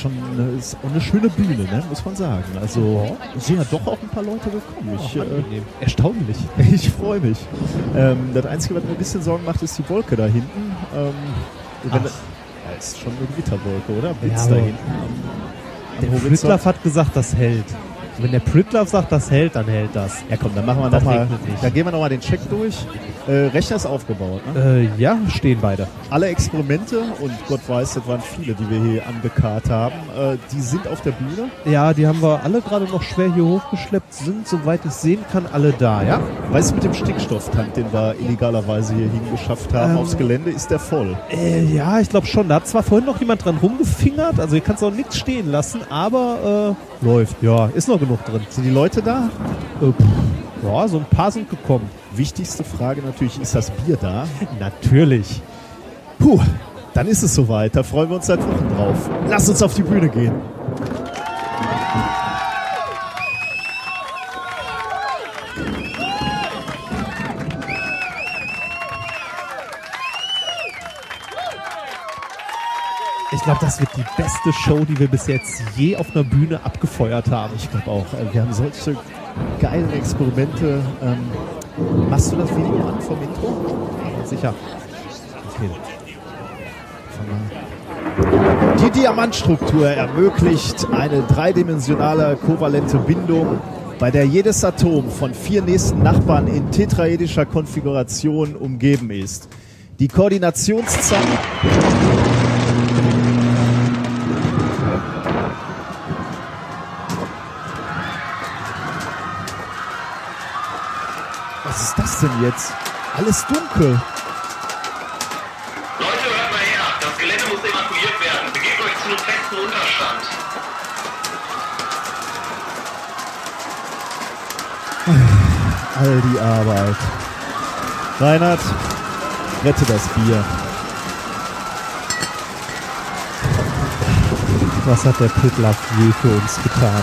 schon äh, ist auch eine schöne Bühne, ne? muss man sagen. Also sind ja doch auch ein paar Leute gekommen. Ich, äh, Erstaunlich. ich freue mich. Ähm, das Einzige, was mir ein bisschen Sorgen macht, ist die Wolke da hinten. Ähm, wenn, ja, ist schon eine Gewitterwolke, oder? Blitz Ja, da hinten. Am, am Der hat gesagt, das hält. Wenn der Pritlaff sagt, das hält, dann hält das. Ja komm, dann machen wir Das noch mal, regnet nicht. dann gehen wir nochmal den Check durch. Äh, Rechner ist aufgebaut. Ne? Äh, ja, stehen beide. Alle Experimente, und Gott weiß, das waren viele, die wir hier angekarrt haben, äh, die sind auf der Bühne. Ja, die haben wir alle gerade noch schwer hier hochgeschleppt, sind, soweit ich sehen kann, alle da, ja? Weißt du, mit dem Stickstofftank, den wir illegalerweise hier hingeschafft haben Ähm. aufs Gelände, ist der voll. Äh, ja, ich glaube schon. Da hat zwar vorhin noch jemand dran rumgefingert, also hier kannst du auch nichts stehen lassen, aber äh, läuft. Ja, ist noch genug drin. Sind die Leute da? Äh, ja, so ein paar sind gekommen. Wichtigste Frage natürlich, ist das Bier da? Natürlich. Puh, dann ist es soweit. Da freuen wir uns seit Wochen drauf. Lass uns auf die Bühne gehen. Ich glaube, das wird die beste Show, die wir bis jetzt je auf einer Bühne abgefeuert haben. Ich glaube auch, wir haben solche geilen Experimente. Ähm, machst du das Video an vom Intro? Sicher. Okay. Die Diamantstruktur ermöglicht eine dreidimensionale kovalente Bindung, bei der jedes Atom von vier nächsten Nachbarn in tetraedischer Konfiguration umgeben ist. Die Koordinationszahl. Was ist das denn jetzt? Alles dunkel. Leute, hört mal her. Das Gelände muss evakuiert werden. Begebt euch zu einem festen Unterstand. All die Arbeit. Reinhard, rette das Bier. Was hat der Pritlaff je für uns getan?